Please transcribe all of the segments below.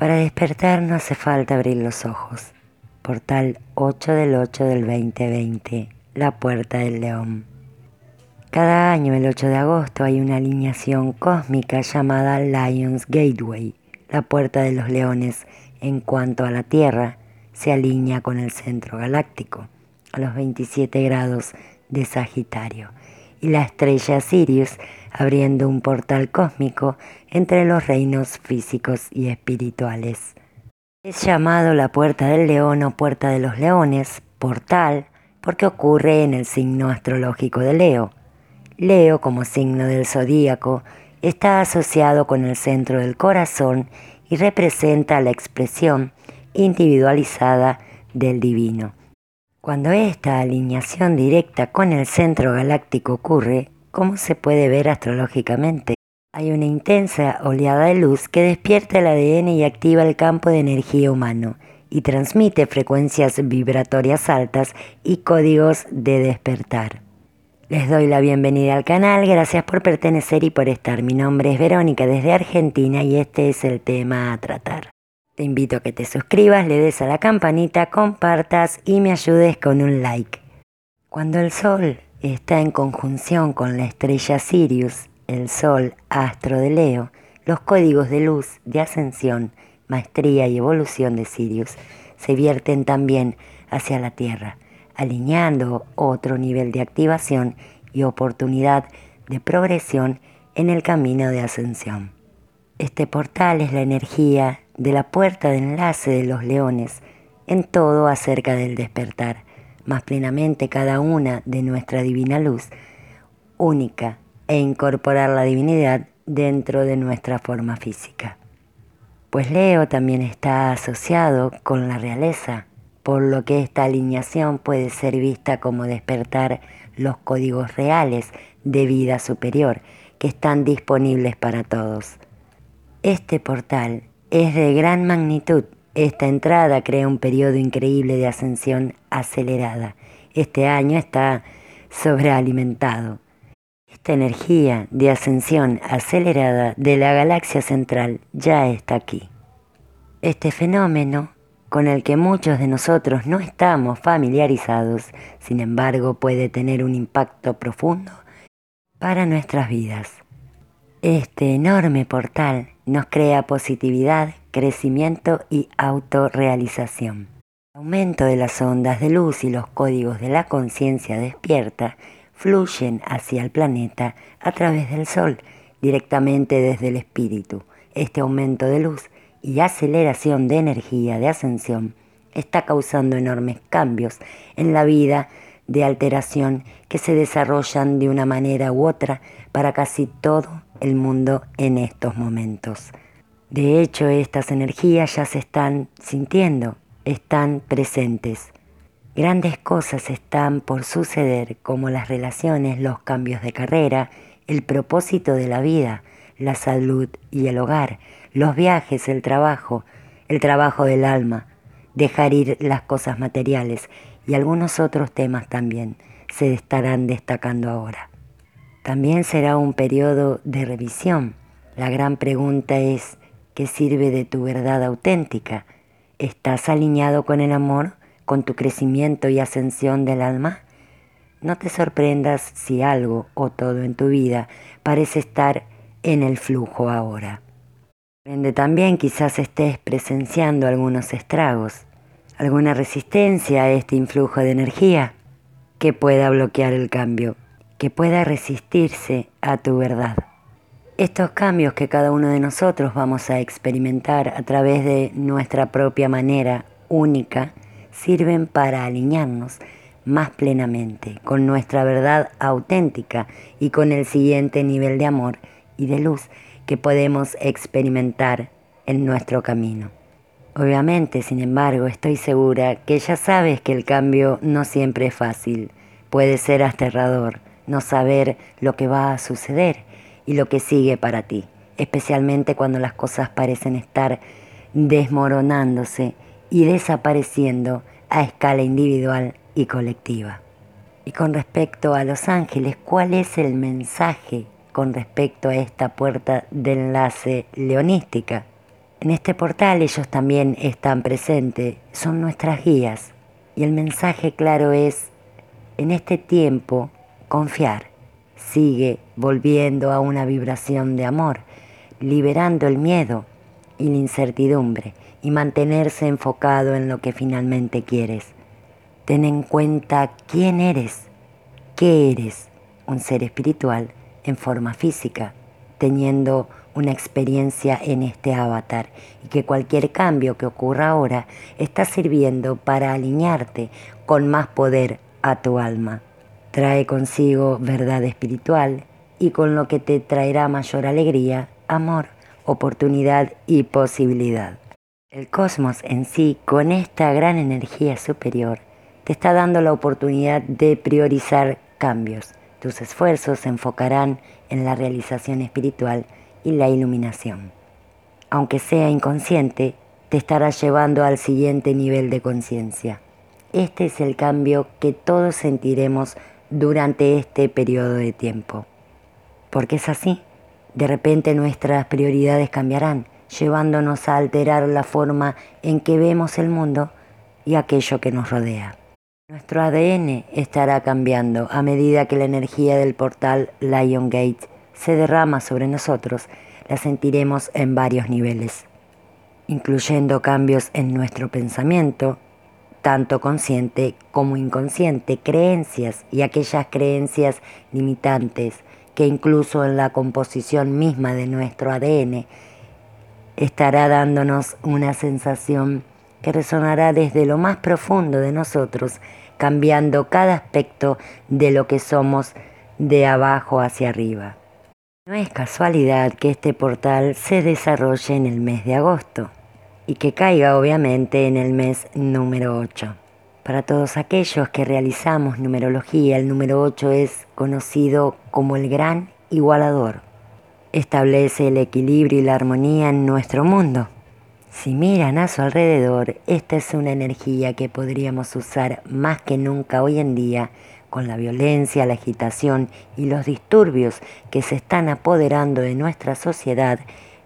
Para despertar no hace falta abrir los ojos. Portal 8 del 8 del 2020, la puerta del león. Cada año, el 8 de agosto, hay una alineación cósmica llamada Lions Gateway, la puerta de los leones, en cuanto a la Tierra, se alinea con el centro galáctico, a los 27 grados de Sagitario, y la estrella Sirius abriendo un portal cósmico entre los reinos físicos y espirituales. Es llamado la puerta del león o puerta de los leones, portal, porque ocurre en el signo astrológico de Leo, Leo, como signo del zodíaco, está asociado con el centro del corazón y representa la expresión individualizada del divino. Cuando esta alineación directa con el centro galáctico ocurre, como se puede ver astrológicamente, hay una intensa oleada de luz que despierta el ADN y activa el campo de energía humano y transmite frecuencias vibratorias altas y códigos de despertar. Les doy la bienvenida al canal, gracias por pertenecer y por estar. Mi nombre es Verónica desde Argentina y este es el tema a tratar. Te invito a que te suscribas, le des a la campanita, compartas y me ayudes con un like. Cuando el Sol está en conjunción con la estrella Sirius, el Sol astro de Leo, los códigos de luz, de ascensión, maestría y evolución de Sirius se vierten también hacia la Tierra alineando otro nivel de activación y oportunidad de progresión en el camino de ascensión. Este portal es la energía de la puerta de enlace de los leones en todo acerca del despertar, más plenamente cada una de nuestra divina luz, única, e incorporar la divinidad dentro de nuestra forma física. Pues Leo también está asociado con la realeza, por lo que esta alineación puede ser vista como despertar los códigos reales de vida superior que están disponibles para todos. Este portal es de gran magnitud. Esta entrada crea un periodo increíble de ascensión acelerada. Este año está sobrealimentado. Esta energía de ascensión acelerada de la galaxia central ya está aquí. Este fenómeno con el que muchos de nosotros no estamos familiarizados, sin embargo puede tener un impacto profundo para nuestras vidas. Este enorme portal nos crea positividad, crecimiento y autorrealización. El aumento de las ondas de luz y los códigos de la conciencia despierta fluyen hacia el planeta a través del Sol, directamente desde el espíritu. Este aumento de luz y aceleración de energía de ascensión está causando enormes cambios en la vida de alteración que se desarrollan de una manera u otra para casi todo el mundo en estos momentos. De hecho, estas energías ya se están sintiendo, están presentes. Grandes cosas están por suceder como las relaciones, los cambios de carrera, el propósito de la vida, la salud y el hogar, los viajes, el trabajo, el trabajo del alma, dejar ir las cosas materiales y algunos otros temas también se estarán destacando ahora. También será un periodo de revisión. La gran pregunta es, ¿qué sirve de tu verdad auténtica? ¿Estás alineado con el amor, con tu crecimiento y ascensión del alma? No te sorprendas si algo o todo en tu vida parece estar en el flujo ahora también quizás estés presenciando algunos estragos, alguna resistencia a este influjo de energía que pueda bloquear el cambio, que pueda resistirse a tu verdad. Estos cambios que cada uno de nosotros vamos a experimentar a través de nuestra propia manera única sirven para alinearnos más plenamente con nuestra verdad auténtica y con el siguiente nivel de amor y de luz que podemos experimentar en nuestro camino. Obviamente, sin embargo, estoy segura que ya sabes que el cambio no siempre es fácil. Puede ser aterrador no saber lo que va a suceder y lo que sigue para ti, especialmente cuando las cosas parecen estar desmoronándose y desapareciendo a escala individual y colectiva. Y con respecto a los ángeles, ¿cuál es el mensaje con respecto a esta puerta de enlace leonística. En este portal ellos también están presentes, son nuestras guías. Y el mensaje claro es, en este tiempo, confiar. Sigue volviendo a una vibración de amor, liberando el miedo y la incertidumbre y mantenerse enfocado en lo que finalmente quieres. Ten en cuenta quién eres, qué eres, un ser espiritual en forma física, teniendo una experiencia en este avatar y que cualquier cambio que ocurra ahora está sirviendo para alinearte con más poder a tu alma. Trae consigo verdad espiritual y con lo que te traerá mayor alegría, amor, oportunidad y posibilidad. El cosmos en sí, con esta gran energía superior, te está dando la oportunidad de priorizar cambios. Tus esfuerzos se enfocarán en la realización espiritual y la iluminación. Aunque sea inconsciente, te estará llevando al siguiente nivel de conciencia. Este es el cambio que todos sentiremos durante este periodo de tiempo. Porque es así. De repente nuestras prioridades cambiarán, llevándonos a alterar la forma en que vemos el mundo y aquello que nos rodea. Nuestro ADN estará cambiando a medida que la energía del portal Lion Gate se derrama sobre nosotros, la sentiremos en varios niveles, incluyendo cambios en nuestro pensamiento, tanto consciente como inconsciente, creencias y aquellas creencias limitantes que incluso en la composición misma de nuestro ADN estará dándonos una sensación que resonará desde lo más profundo de nosotros, cambiando cada aspecto de lo que somos de abajo hacia arriba. No es casualidad que este portal se desarrolle en el mes de agosto y que caiga obviamente en el mes número 8. Para todos aquellos que realizamos numerología, el número 8 es conocido como el gran igualador. Establece el equilibrio y la armonía en nuestro mundo. Si miran a su alrededor, esta es una energía que podríamos usar más que nunca hoy en día con la violencia, la agitación y los disturbios que se están apoderando de nuestra sociedad,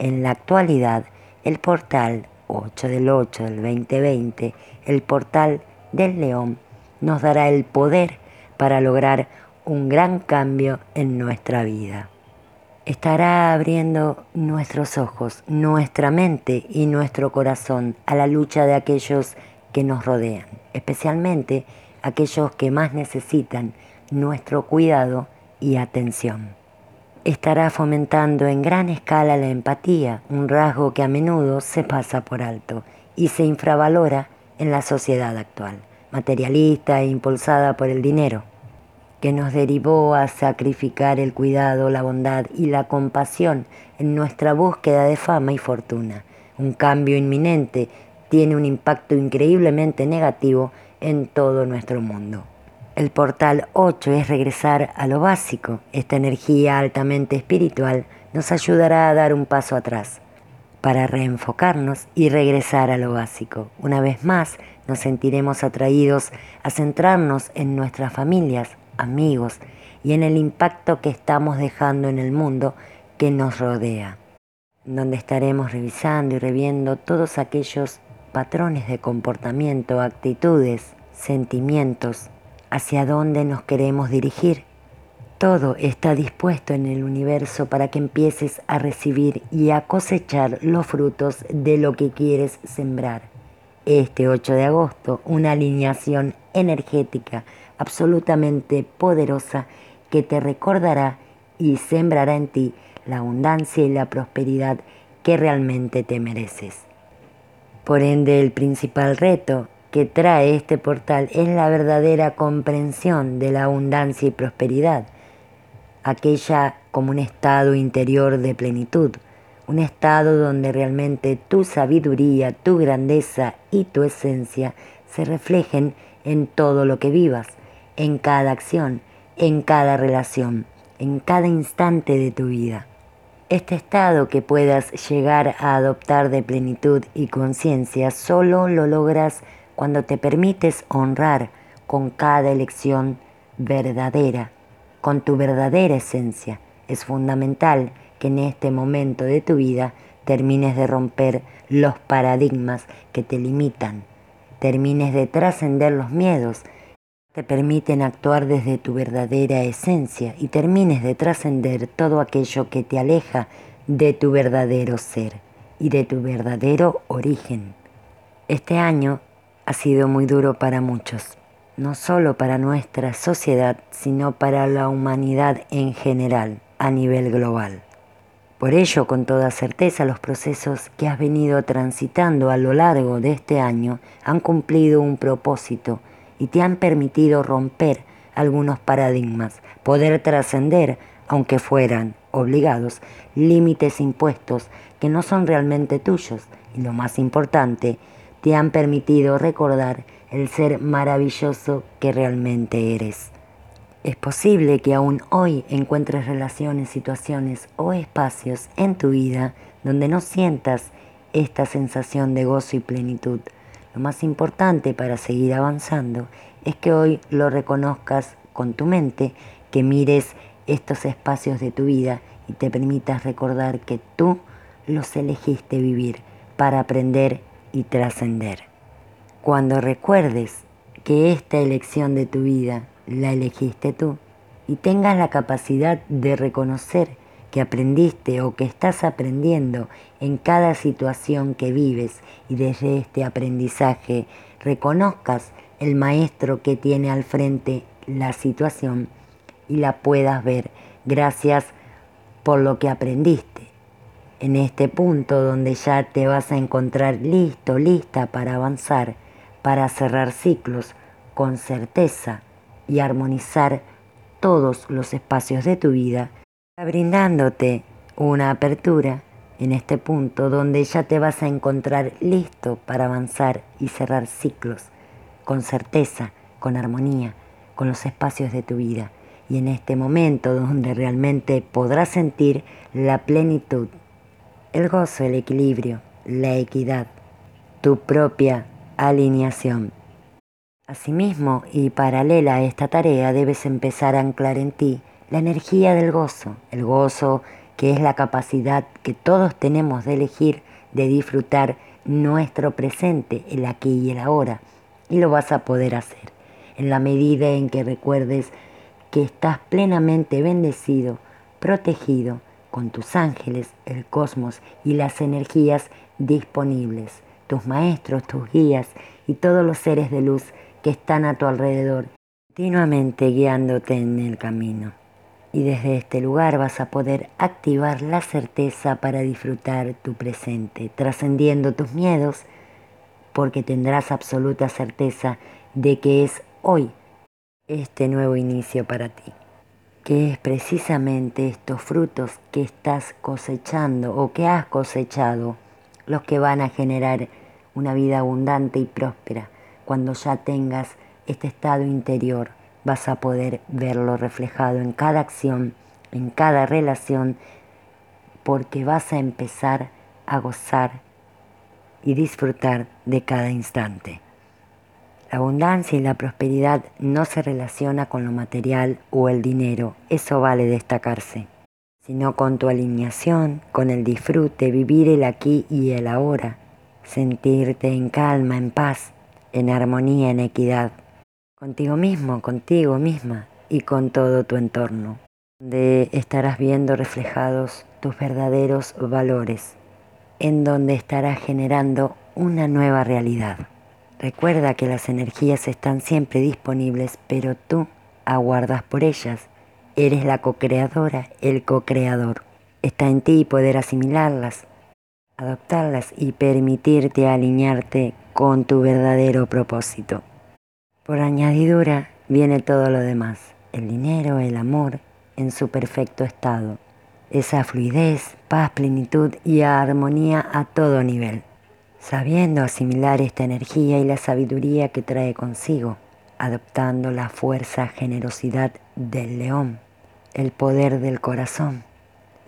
en la actualidad el portal 8 del 8 del 2020, el portal del león, nos dará el poder para lograr un gran cambio en nuestra vida. Estará abriendo nuestros ojos, nuestra mente y nuestro corazón a la lucha de aquellos que nos rodean, especialmente aquellos que más necesitan nuestro cuidado y atención. Estará fomentando en gran escala la empatía, un rasgo que a menudo se pasa por alto y se infravalora en la sociedad actual, materialista e impulsada por el dinero, que nos derivó a sacrificar el cuidado, la bondad y la compasión en nuestra búsqueda de fama y fortuna. Un cambio inminente tiene un impacto increíblemente negativo en todo nuestro mundo. El portal 8 es regresar a lo básico. Esta energía altamente espiritual nos ayudará a dar un paso atrás para reenfocarnos y regresar a lo básico. Una vez más nos sentiremos atraídos a centrarnos en nuestras familias, amigos y en el impacto que estamos dejando en el mundo que nos rodea, donde estaremos revisando y reviendo todos aquellos patrones de comportamiento, actitudes, sentimientos, hacia dónde nos queremos dirigir. Todo está dispuesto en el universo para que empieces a recibir y a cosechar los frutos de lo que quieres sembrar. Este 8 de agosto, una alineación energética absolutamente poderosa que te recordará y sembrará en ti la abundancia y la prosperidad que realmente te mereces. Por ende, el principal reto que trae este portal es la verdadera comprensión de la abundancia y prosperidad, aquella como un estado interior de plenitud, un estado donde realmente tu sabiduría, tu grandeza y tu esencia se reflejen en todo lo que vivas, en cada acción, en cada relación, en cada instante de tu vida. Este estado que puedas llegar a adoptar de plenitud y conciencia solo lo logras cuando te permites honrar con cada elección verdadera, con tu verdadera esencia. Es fundamental que en este momento de tu vida termines de romper los paradigmas que te limitan, termines de trascender los miedos te permiten actuar desde tu verdadera esencia y termines de trascender todo aquello que te aleja de tu verdadero ser y de tu verdadero origen. Este año ha sido muy duro para muchos, no solo para nuestra sociedad, sino para la humanidad en general, a nivel global. Por ello, con toda certeza, los procesos que has venido transitando a lo largo de este año han cumplido un propósito y te han permitido romper algunos paradigmas, poder trascender, aunque fueran obligados, límites impuestos que no son realmente tuyos y lo más importante, te han permitido recordar el ser maravilloso que realmente eres. Es posible que aún hoy encuentres relaciones, situaciones o espacios en tu vida donde no sientas esta sensación de gozo y plenitud. Lo más importante para seguir avanzando es que hoy lo reconozcas con tu mente, que mires estos espacios de tu vida y te permitas recordar que tú los elegiste vivir para aprender y trascender. Cuando recuerdes que esta elección de tu vida la elegiste tú y tengas la capacidad de reconocer que aprendiste o que estás aprendiendo en cada situación que vives y desde este aprendizaje reconozcas el maestro que tiene al frente la situación y la puedas ver gracias por lo que aprendiste. En este punto donde ya te vas a encontrar listo, lista para avanzar, para cerrar ciclos con certeza y armonizar todos los espacios de tu vida, brindándote una apertura en este punto donde ya te vas a encontrar listo para avanzar y cerrar ciclos con certeza, con armonía, con los espacios de tu vida. Y en este momento donde realmente podrás sentir la plenitud, el gozo, el equilibrio, la equidad, tu propia alineación Asimismo, y paralela a esta tarea, debes empezar a anclar en ti la energía del gozo, el gozo que es la capacidad que todos tenemos de elegir, de disfrutar nuestro presente, el aquí y el ahora. Y lo vas a poder hacer en la medida en que recuerdes que estás plenamente bendecido, protegido con tus ángeles, el cosmos y las energías disponibles, tus maestros, tus guías y todos los seres de luz que están a tu alrededor, continuamente guiándote en el camino. Y desde este lugar vas a poder activar la certeza para disfrutar tu presente, trascendiendo tus miedos, porque tendrás absoluta certeza de que es hoy este nuevo inicio para ti, que es precisamente estos frutos que estás cosechando o que has cosechado los que van a generar una vida abundante y próspera cuando ya tengas este estado interior, vas a poder verlo reflejado en cada acción, en cada relación, porque vas a empezar a gozar y disfrutar de cada instante. La abundancia y la prosperidad no se relaciona con lo material o el dinero, eso vale destacarse, sino con tu alineación, con el disfrute, vivir el aquí y el ahora, sentirte en calma, en paz, en armonía, en equidad, contigo mismo, contigo misma y con todo tu entorno, donde estarás viendo reflejados tus verdaderos valores, en donde estarás generando una nueva realidad. Recuerda que las energías están siempre disponibles, pero tú aguardas por ellas. Eres la co-creadora, el co-creador. Está en ti poder asimilarlas, adoptarlas y permitirte alinearte con tu verdadero propósito. Por añadidura viene todo lo demás, el dinero, el amor, en su perfecto estado, esa fluidez, paz, plenitud y armonía a todo nivel, sabiendo asimilar esta energía y la sabiduría que trae consigo, adoptando la fuerza, generosidad del león, el poder del corazón,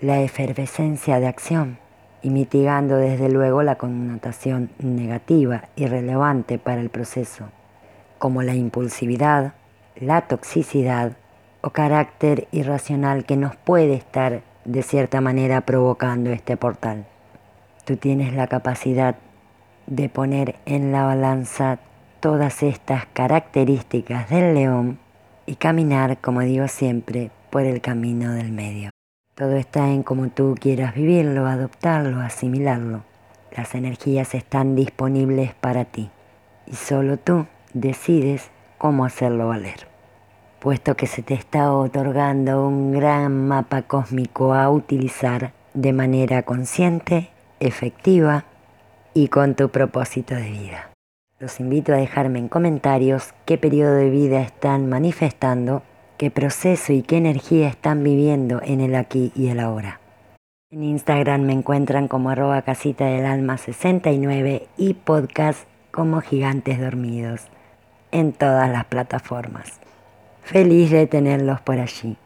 la efervescencia de acción, y mitigando desde luego la connotación negativa y relevante para el proceso, como la impulsividad, la toxicidad o carácter irracional que nos puede estar de cierta manera provocando este portal. tú tienes la capacidad de poner en la balanza todas estas características del león y caminar, como digo siempre, por el camino del medio. Todo está en cómo tú quieras vivirlo, adoptarlo, asimilarlo. Las energías están disponibles para ti y solo tú decides cómo hacerlo valer. Puesto que se te está otorgando un gran mapa cósmico a utilizar de manera consciente, efectiva y con tu propósito de vida. Los invito a dejarme en comentarios qué periodo de vida están manifestando, qué proceso y qué energía están viviendo en el aquí y el ahora. En Instagram me encuentran como arroba casita del alma 69 y podcast como gigantes dormidos en todas las plataformas. Feliz de tenerlos por allí.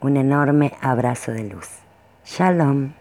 Un enorme abrazo de luz. Shalom.